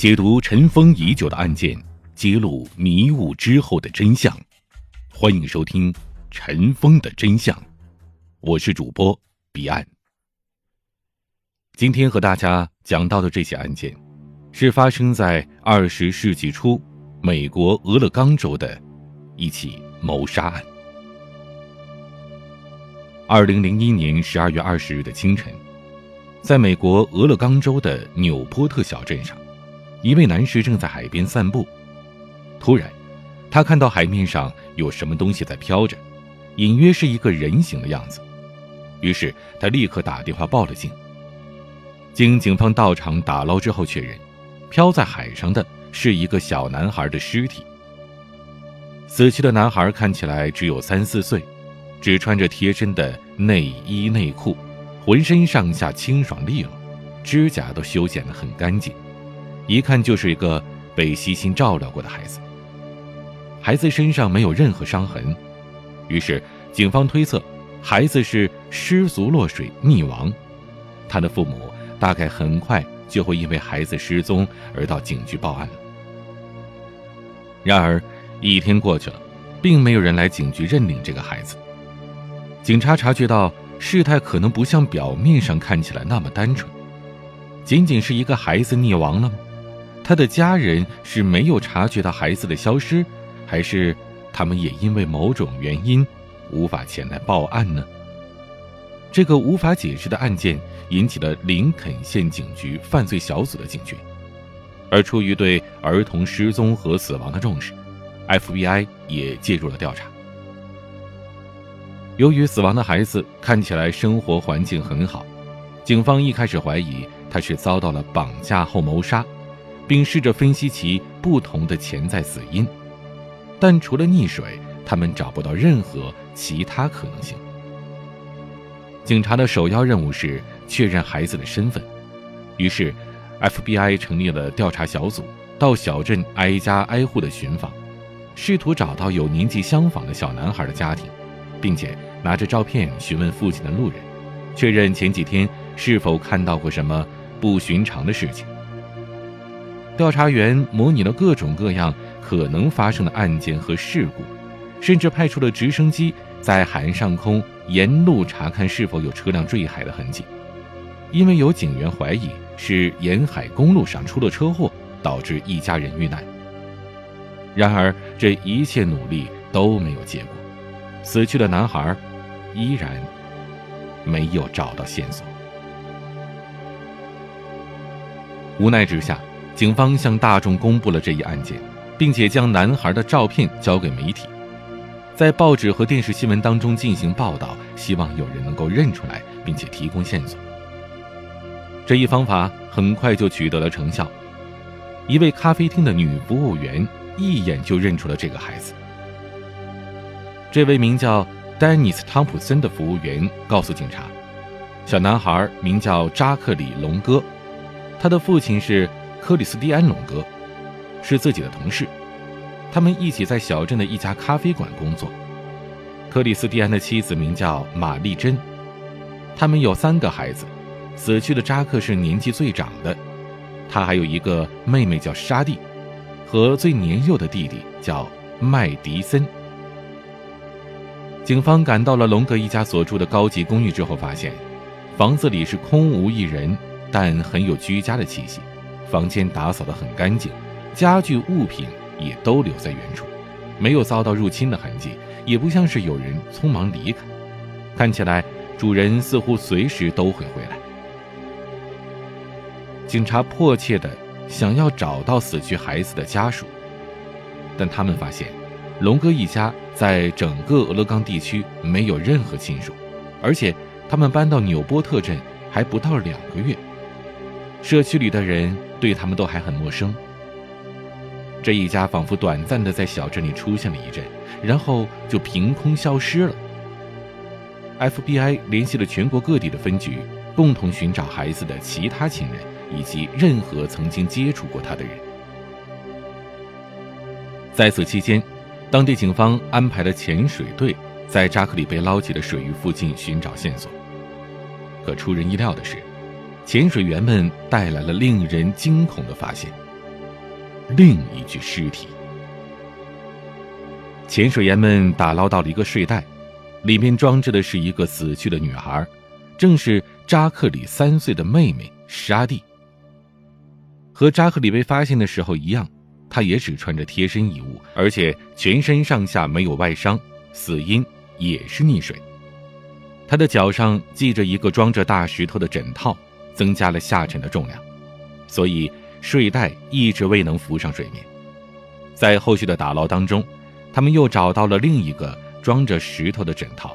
解读尘封已久的案件，揭露迷雾之后的真相。欢迎收听《尘封的真相》，我是主播彼岸。今天和大家讲到的这起案件，是发生在二十世纪初美国俄勒冈州的一起谋杀案。二零零一年十二月二十日的清晨，在美国俄勒冈州的纽波特小镇上。一位男士正在海边散步，突然，他看到海面上有什么东西在飘着，隐约是一个人形的样子。于是他立刻打电话报了警。经警方到场打捞之后，确认，漂在海上的是一个小男孩的尸体。死去的男孩看起来只有三四岁，只穿着贴身的内衣内裤，浑身上下清爽利落，指甲都修剪得很干净。一看就是一个被悉心照料过的孩子。孩子身上没有任何伤痕，于是警方推测，孩子是失足落水溺亡。他的父母大概很快就会因为孩子失踪而到警局报案了。然而，一天过去了，并没有人来警局认领这个孩子。警察察觉到事态可能不像表面上看起来那么单纯，仅仅是一个孩子溺亡了吗？他的家人是没有察觉到孩子的消失，还是他们也因为某种原因无法前来报案呢？这个无法解释的案件引起了林肯县警局犯罪小组的警觉，而出于对儿童失踪和死亡的重视，FBI 也介入了调查。由于死亡的孩子看起来生活环境很好，警方一开始怀疑他是遭到了绑架后谋杀。并试着分析其不同的潜在死因，但除了溺水，他们找不到任何其他可能性。警察的首要任务是确认孩子的身份，于是，FBI 成立了调查小组，到小镇挨家挨户的寻访，试图找到有年纪相仿的小男孩的家庭，并且拿着照片询问附近的路人，确认前几天是否看到过什么不寻常的事情。调查员模拟了各种各样可能发生的案件和事故，甚至派出了直升机在海岸上空沿路查看是否有车辆坠海的痕迹，因为有警员怀疑是沿海公路上出了车祸，导致一家人遇难。然而，这一切努力都没有结果，死去的男孩依然没有找到线索。无奈之下。警方向大众公布了这一案件，并且将男孩的照片交给媒体，在报纸和电视新闻当中进行报道，希望有人能够认出来，并且提供线索。这一方法很快就取得了成效，一位咖啡厅的女服务员一眼就认出了这个孩子。这位名叫丹尼斯·汤普森的服务员告诉警察，小男孩名叫扎克里·龙哥，他的父亲是。克里斯蒂安·隆格是自己的同事，他们一起在小镇的一家咖啡馆工作。克里斯蒂安的妻子名叫玛丽珍，他们有三个孩子，死去的扎克是年纪最长的，他还有一个妹妹叫沙蒂，和最年幼的弟弟叫麦迪森。警方赶到了隆格一家所住的高级公寓之后，发现房子里是空无一人，但很有居家的气息。房间打扫得很干净，家具物品也都留在原处，没有遭到入侵的痕迹，也不像是有人匆忙离开。看起来主人似乎随时都会回来。警察迫切地想要找到死去孩子的家属，但他们发现，龙哥一家在整个俄勒冈地区没有任何亲属，而且他们搬到纽波特镇还不到两个月，社区里的人。对他们都还很陌生。这一家仿佛短暂的在小镇里出现了一阵，然后就凭空消失了。FBI 联系了全国各地的分局，共同寻找孩子的其他亲人以及任何曾经接触过他的人。在此期间，当地警方安排了潜水队在扎克里被捞起的水域附近寻找线索。可出人意料的是。潜水员们带来了令人惊恐的发现：另一具尸体。潜水员们打捞到了一个睡袋，里面装着的是一个死去的女孩，正是扎克里三岁的妹妹沙蒂。和扎克里被发现的时候一样，他也只穿着贴身衣物，而且全身上下没有外伤，死因也是溺水。他的脚上系着一个装着大石头的枕套，增加了下沉的重量，所以睡袋一直未能浮上水面。在后续的打捞当中，他们又找到了另一个装着石头的枕套，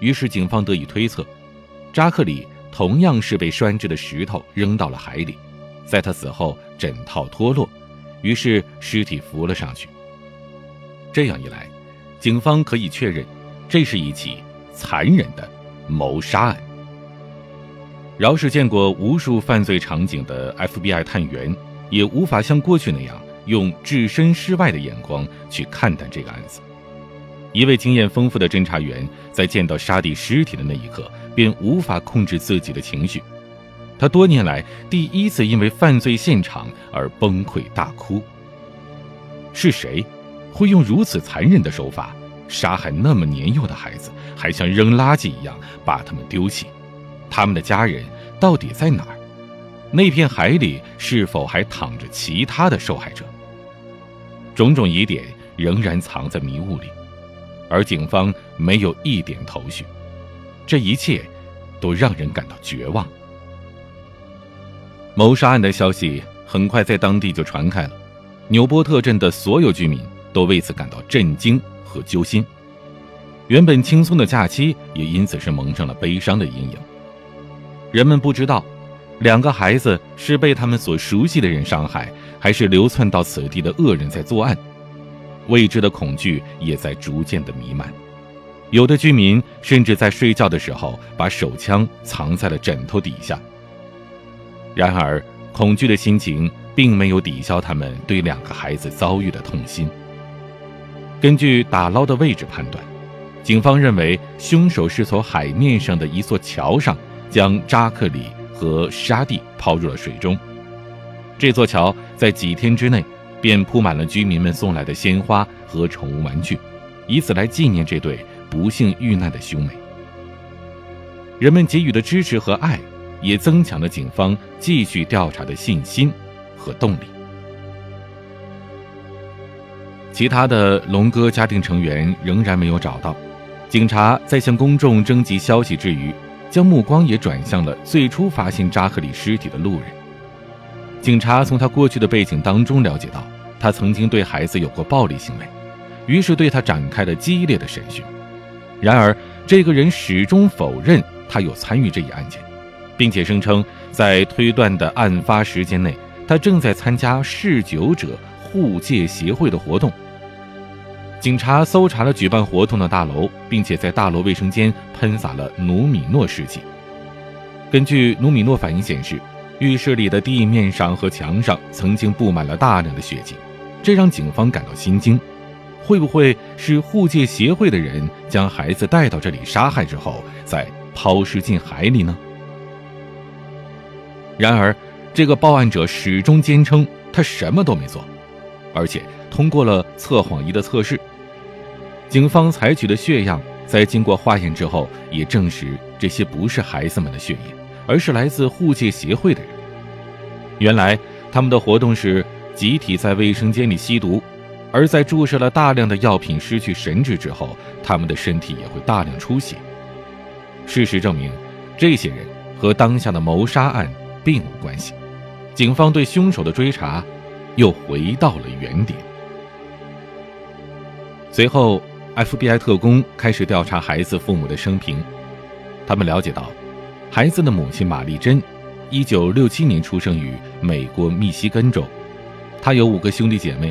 于是警方得以推测，扎克里同样是被拴制的石头扔到了海里，在他死后枕套脱落，于是尸体浮了上去。这样一来，警方可以确认，这是一起。残忍的谋杀案。饶是见过无数犯罪场景的 FBI 探员，也无法像过去那样用置身事外的眼光去看待这个案子。一位经验丰富的侦查员在见到沙地尸体的那一刻，便无法控制自己的情绪。他多年来第一次因为犯罪现场而崩溃大哭。是谁会用如此残忍的手法？杀害那么年幼的孩子，还像扔垃圾一样把他们丢弃，他们的家人到底在哪儿？那片海里是否还躺着其他的受害者？种种疑点仍然藏在迷雾里，而警方没有一点头绪。这一切，都让人感到绝望。谋杀案的消息很快在当地就传开了，纽波特镇的所有居民都为此感到震惊。和揪心，原本轻松的假期也因此是蒙上了悲伤的阴影。人们不知道，两个孩子是被他们所熟悉的人伤害，还是流窜到此地的恶人在作案。未知的恐惧也在逐渐的弥漫。有的居民甚至在睡觉的时候把手枪藏在了枕头底下。然而，恐惧的心情并没有抵消他们对两个孩子遭遇的痛心。根据打捞的位置判断，警方认为凶手是从海面上的一座桥上将扎克里和沙蒂抛入了水中。这座桥在几天之内便铺满了居民们送来的鲜花和宠物玩具，以此来纪念这对不幸遇难的兄妹。人们给予的支持和爱，也增强了警方继续调查的信心和动力。其他的龙哥家庭成员仍然没有找到，警察在向公众征集消息之余，将目光也转向了最初发现扎克里尸体的路人。警察从他过去的背景当中了解到，他曾经对孩子有过暴力行为，于是对他展开了激烈的审讯。然而，这个人始终否认他有参与这一案件，并且声称在推断的案发时间内，他正在参加嗜酒者护戒协会的活动。警察搜查了举办活动的大楼，并且在大楼卫生间喷洒了努米诺试剂。根据努米诺反应显示，浴室里的地面上和墙上曾经布满了大量的血迹，这让警方感到心惊。会不会是护戒协会的人将孩子带到这里杀害之后，再抛尸进海里呢？然而，这个报案者始终坚称他什么都没做，而且。通过了测谎仪的测试，警方采取的血样在经过化验之后，也证实这些不是孩子们的血液，而是来自护戒协会的人。原来他们的活动是集体在卫生间里吸毒，而在注射了大量的药品、失去神智之后，他们的身体也会大量出血。事实证明，这些人和当下的谋杀案并无关系。警方对凶手的追查又回到了原点。随后，FBI 特工开始调查孩子父母的生平。他们了解到，孩子的母亲玛丽珍，1967年出生于美国密西根州。她有五个兄弟姐妹，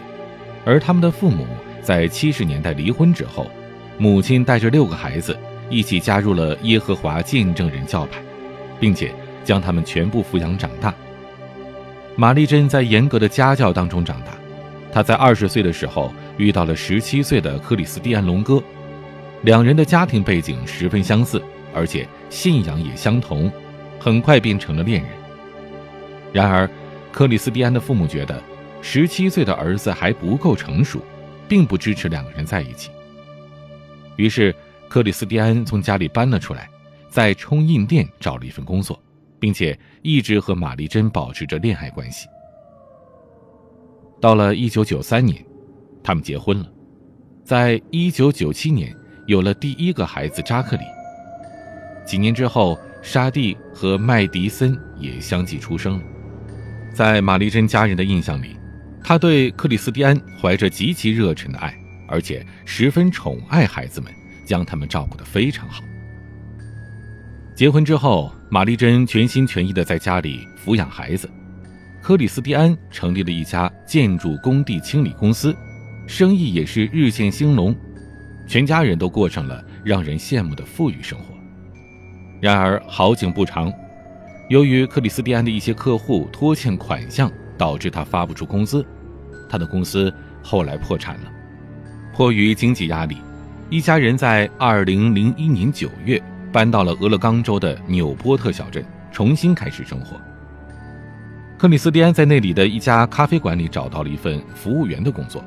而他们的父母在70年代离婚之后，母亲带着六个孩子一起加入了耶和华见证人教派，并且将他们全部抚养长大。玛丽珍在严格的家教当中长大。她在20岁的时候。遇到了十七岁的克里斯蒂安·龙哥，两人的家庭背景十分相似，而且信仰也相同，很快变成了恋人。然而，克里斯蒂安的父母觉得，十七岁的儿子还不够成熟，并不支持两个人在一起。于是，克里斯蒂安从家里搬了出来，在冲印店找了一份工作，并且一直和玛丽珍保持着恋爱关系。到了一九九三年，他们结婚了，在一九九七年有了第一个孩子扎克里。几年之后，沙蒂和麦迪森也相继出生了。在玛丽珍家人的印象里，他对克里斯蒂安怀着极其热忱的爱。而且十分宠爱孩子们，将他们照顾得非常好。结婚之后，玛丽珍全心全意地在家里抚养孩子，克里斯蒂安成立了一家建筑工地清理公司，生意也是日渐兴隆，全家人都过上了让人羡慕的富裕生活。然而好景不长，由于克里斯蒂安的一些客户拖欠款项，导致他发不出工资，他的公司后来破产了。迫于经济压力，一家人在二零零一年九月搬到了俄勒冈州的纽波特小镇，重新开始生活。克里斯蒂安在那里的一家咖啡馆里找到了一份服务员的工作，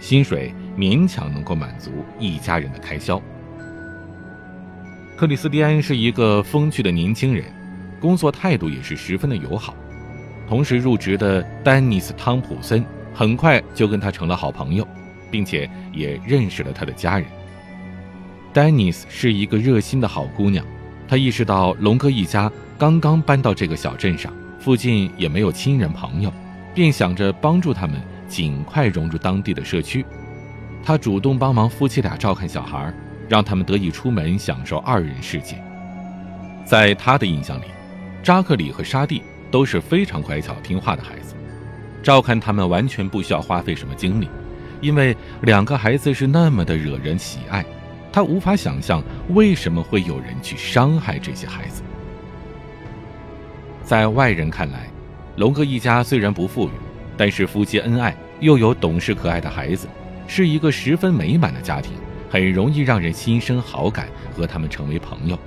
薪水勉强能够满足一家人的开销。克里斯蒂安是一个风趣的年轻人，工作态度也是十分的友好。同时入职的丹尼斯·汤普森很快就跟他成了好朋友。并且也认识了他的家人。丹尼斯是一个热心的好姑娘，她意识到龙哥一家刚刚搬到这个小镇上，附近也没有亲人朋友，便想着帮助他们尽快融入当地的社区。他主动帮忙夫妻俩照看小孩，让他们得以出门享受二人世界。在他的印象里，扎克里和沙蒂都是非常乖巧听话的孩子，照看他们完全不需要花费什么精力。因为两个孩子是那么的惹人喜爱，他无法想象为什么会有人去伤害这些孩子。在外人看来，龙哥一家虽然不富裕，但是夫妻恩爱，又有懂事可爱的孩子，是一个十分美满的家庭，很容易让人心生好感，和他们成为朋友。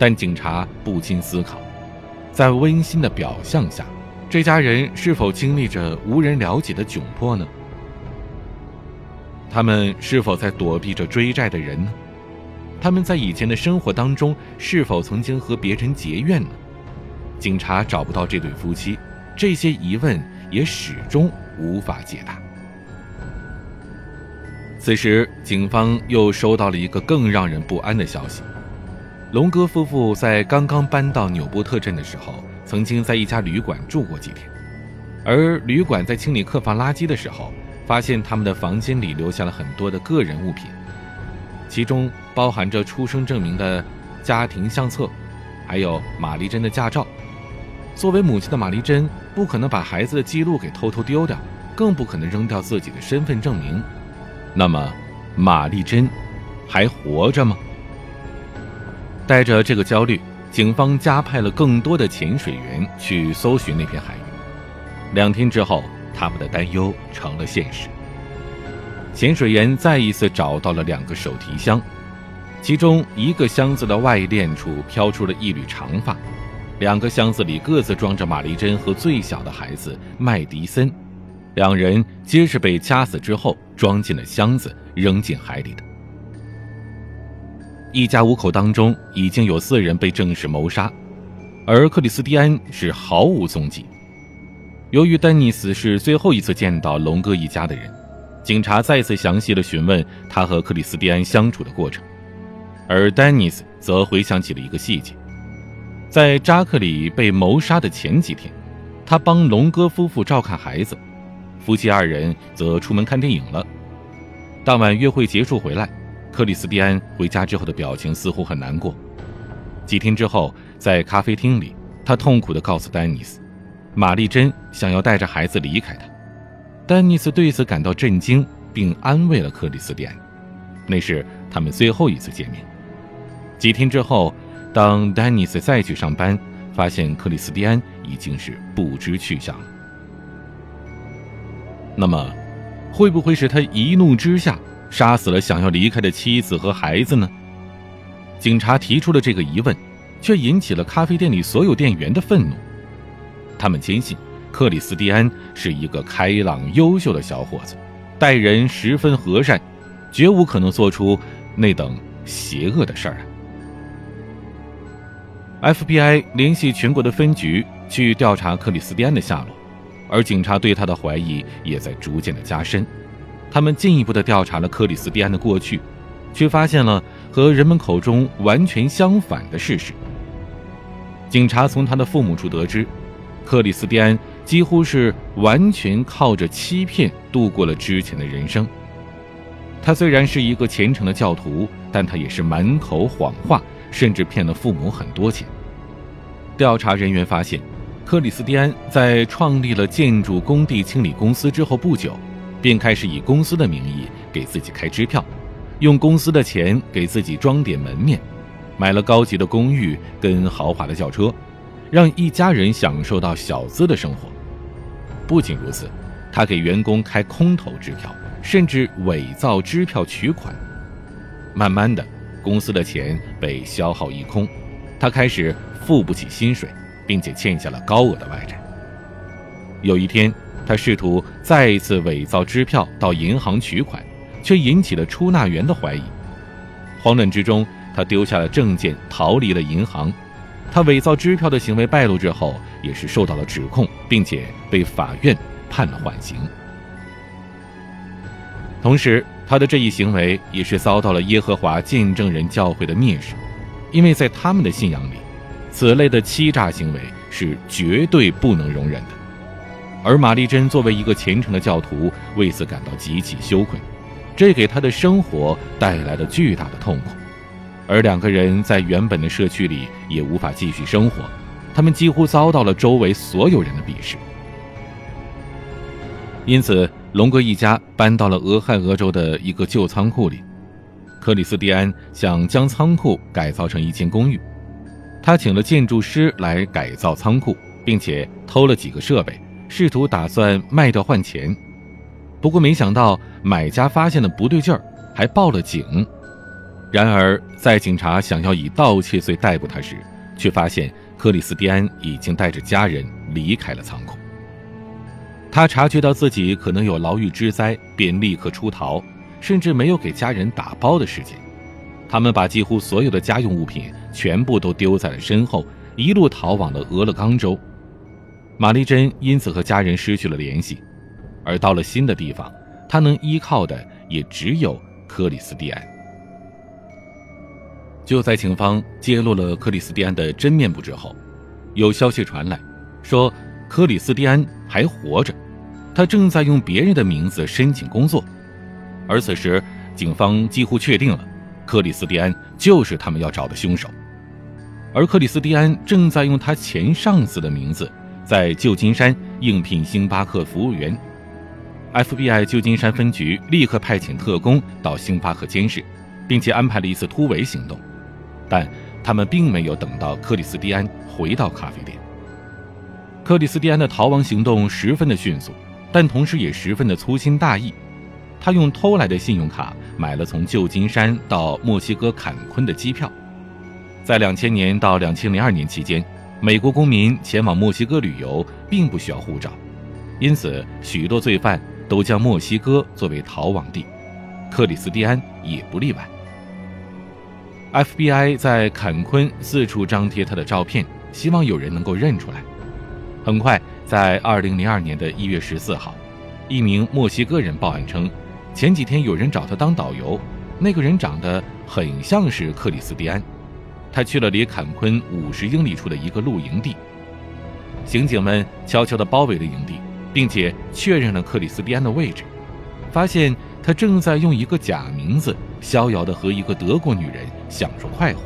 但警察不禁思考，在温馨的表象下，这家人是否经历着无人了解的窘迫呢？他们是否在躲避着追债的人呢？他们在以前的生活当中是否曾经和别人结怨呢？警察找不到这对夫妻，这些疑问也始终无法解答。此时，警方又收到了一个更让人不安的消息：龙哥夫妇在刚刚搬到纽波特镇的时候，曾经在一家旅馆住过几天，而旅馆在清理客房垃圾的时候。发现他们的房间里留下了很多的个人物品，其中包含着出生证明的家庭相册，还有玛丽珍的驾照。作为母亲的玛丽珍不可能把孩子的记录给偷偷丢掉，更不可能扔掉自己的身份证明。那么，玛丽珍还活着吗？带着这个焦虑，警方加派了更多的潜水员去搜寻那片海域。两天之后。他们的担忧成了现实。潜水员再一次找到了两个手提箱，其中一个箱子的外链处飘出了一缕长发，两个箱子里各自装着玛丽珍和最小的孩子麦迪森，两人皆是被掐死之后装进了箱子扔进海里的。一家五口当中已经有四人被证实谋杀，而克里斯蒂安是毫无踪迹。由于丹尼斯是最后一次见到龙哥一家的人，警察再次详细的询问他和克里斯蒂安相处的过程，而丹尼斯则回想起了一个细节：在扎克里被谋杀的前几天，他帮龙哥夫妇照看孩子，夫妻二人则出门看电影了。当晚约会结束回来，克里斯蒂安回家之后的表情似乎很难过。几天之后，在咖啡厅里，他痛苦地告诉丹尼斯。玛丽珍想要带着孩子离开他，丹尼斯对此感到震惊，并安慰了克里斯蒂安。那是他们最后一次见面。几天之后，当丹尼斯再去上班，发现克里斯蒂安已经是不知去向了。那么，会不会是他一怒之下杀死了想要离开的妻子和孩子呢？警察提出了这个疑问，却引起了咖啡店里所有店员的愤怒。他们坚信，克里斯蒂安是一个开朗优秀的小伙子，待人十分和善，绝无可能做出那等邪恶的事儿。FBI 联系全国的分局去调查克里斯蒂安的下落，而警察对他的怀疑也在逐渐的加深。他们进一步的调查了克里斯蒂安的过去，却发现了和人们口中完全相反的事实。警察从他的父母处得知，克里斯蒂安几乎是完全靠着欺骗度过了之前的人生。他虽然是一个虔诚的教徒，但他也是满口谎话。甚至骗了父母很多钱。调查人员发现，克里斯蒂安在创立了建筑工地清理公司之后不久，便开始以公司的名义给自己开支票，用公司的钱给自己装点门面，买了高级的公寓跟豪华的轿车，让一家人享受到小资的生活。不仅如此，他给员工开空头支票，甚至伪造支票取款。慢慢的。公司的钱被消耗一空，他开始付不起薪水，并且欠下了高额的外债。有一天，他试图再一次伪造支票到银行取款，却引起了出纳员的怀疑。慌乱之中，他丢下了证件，逃离了银行。他伪造支票的行为败露之后，也是受到了指控，并且被法院判了缓刑。同时，他的这一行为也是遭到了耶和华见证人教会的蔑视，因为在他们的信仰里，此类的欺诈行为是绝对不能容忍的。而玛丽珍作为一个虔诚的教徒，为此感到极其羞愧，这给他的生活带来了巨大的痛苦。而两个人在原本的社区里也无法继续生活，他们几乎遭到了周围所有人的鄙视。因此。龙哥一家搬到了俄亥俄州的一个旧仓库里。克里斯蒂安想将仓库改造成一间公寓，他请了建筑师来改造仓库，并且偷了几个设备，试图打算卖掉换钱。不过没想到买家发现了不对劲儿，还报了警。然而在警察想要以盗窃罪逮捕他时，却发现克里斯蒂安已经带着家人离开了仓库。他察觉到自己可能有牢狱之灾，便立刻出逃，甚至没有给家人打包的时间。他们把几乎所有的家用物品全部都丢在了身后，一路逃往了俄勒冈州。玛丽珍因此和家人失去了联系，而到了新的地方，她能依靠的也只有克里斯蒂安。就在警方揭露了克里斯蒂安的真面目之后，有消息传来，说。克里斯蒂安还活着，他正在用别人的名字申请工作，而此时警方几乎确定了，克里斯蒂安就是他们要找的凶手。而克里斯蒂安正在用他前上司的名字，在旧金山应聘星巴克服务员。FBI 旧金山分局立刻派遣特工到星巴克监视，并且安排了一次突围行动，但他们并没有等到克里斯蒂安回到咖啡店。克里斯蒂安的逃亡行动十分的迅速，但同时也十分的粗心大意。他用偷来的信用卡买了从旧金山到墨西哥坎昆的机票。在两千年到两千零二年期间，美国公民前往墨西哥旅游并不需要护照，因此许多罪犯都将墨西哥作为逃亡地，克里斯蒂安也不例外。FBI 在坎昆四处张贴他的照片，希望有人能够认出来。很快，在二零零二年的一月十四号，一名墨西哥人报案称，前几天有人找他当导游，那个人长得很像是克里斯蒂安。他去了离坎昆五十英里处的一个露营地，刑警们悄悄地包围了营地，并且确认了克里斯蒂安的位置，发现他正在用一个假名字逍遥地和一个德国女人享受快活。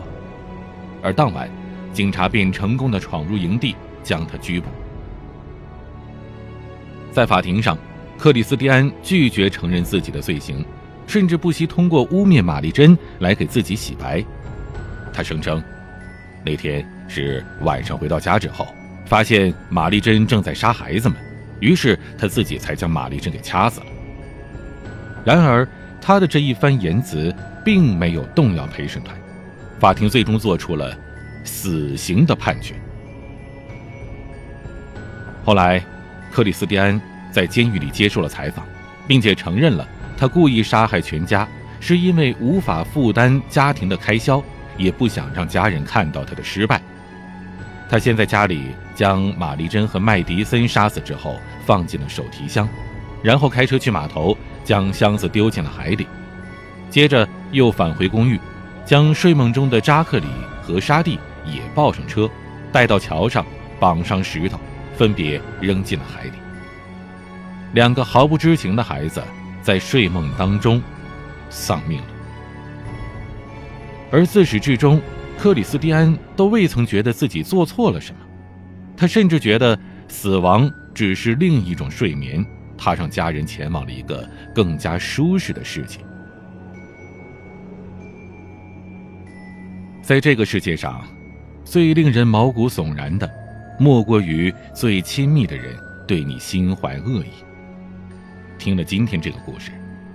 而当晚，警察便成功地闯入营地，将他拘捕。在法庭上，克里斯蒂安拒绝承认自己的罪行，甚至不惜通过污蔑玛丽珍来给自己洗白。他声称，那天是晚上回到家之后，发现玛丽珍正在杀孩子们，于是他自己才将玛丽珍给掐死了。然而，他的这一番言辞并没有动摇陪审团，法庭最终做出了死刑的判决。后来。克里斯蒂安在监狱里接受了采访，并且承认了他故意杀害全家是因为无法负担家庭的开销，也不想让家人看到他的失败。他先在家里将玛丽珍和麦迪森杀死之后，放进了手提箱，然后开车去码头，将箱子丢进了海里，接着又返回公寓，将睡梦中的扎克里和沙蒂也抱上车，带到桥上，绑上石头。分别扔进了海里。两个毫不知情的孩子在睡梦当中丧命了，而自始至终，克里斯蒂安都未曾觉得自己做错了什么。他甚至觉得死亡只是另一种睡眠，他让家人前往了一个更加舒适的世界。在这个世界上，最令人毛骨悚然的。莫过于最亲密的人对你心怀恶意。听了今天这个故事，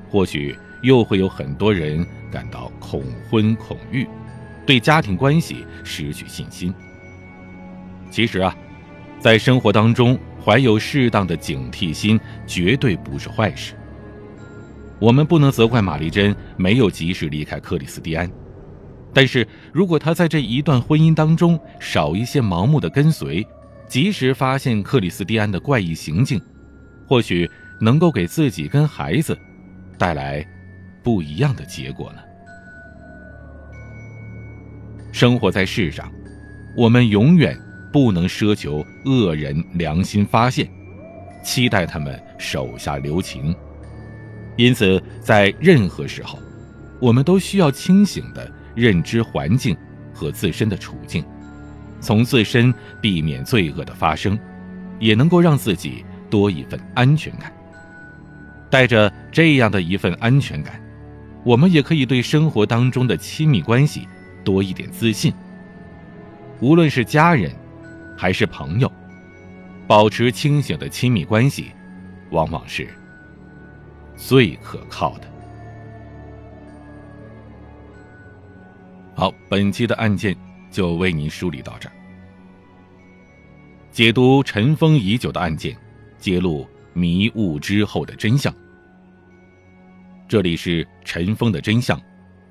或许又会有很多人感到恐婚恐育，对家庭关系失去信心。其实啊，在生活当中怀有适当的警惕心，绝对不是坏事。我们不能责怪玛丽珍没有及时离开克里斯蒂安。但是如果他在这一段婚姻当中少一些盲目的跟随，及时发现克里斯蒂安的怪异行径，或许能够给自己跟孩子带来不一样的结果呢。生活在世上，我们永远不能奢求恶人良心发现，期待他们手下留情。因此，在任何时候，我们都需要清醒的。认知环境和自身的处境，从自身避免罪恶的发生，也能够让自己多一份安全感。带着这样的一份安全感，我们也可以对生活当中的亲密关系多一点自信。无论是家人，还是朋友，保持清醒的亲密关系，往往是最可靠的。好，本期的案件就为您梳理到这儿。解读尘封已久的案件，揭露迷雾之后的真相。这里是尘封的真相，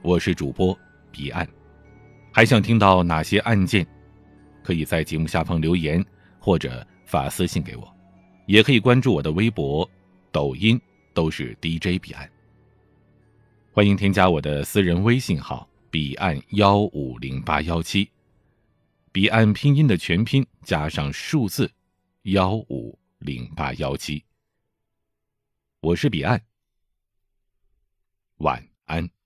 我是主播彼岸。还想听到哪些案件？可以在节目下方留言，或者发私信给我，也可以关注我的微博、抖音，都是 DJ 彼岸。欢迎添加我的私人微信号。彼岸幺五零八幺七，彼岸拼音的全拼加上数字幺五零八幺七。我是彼岸，晚安。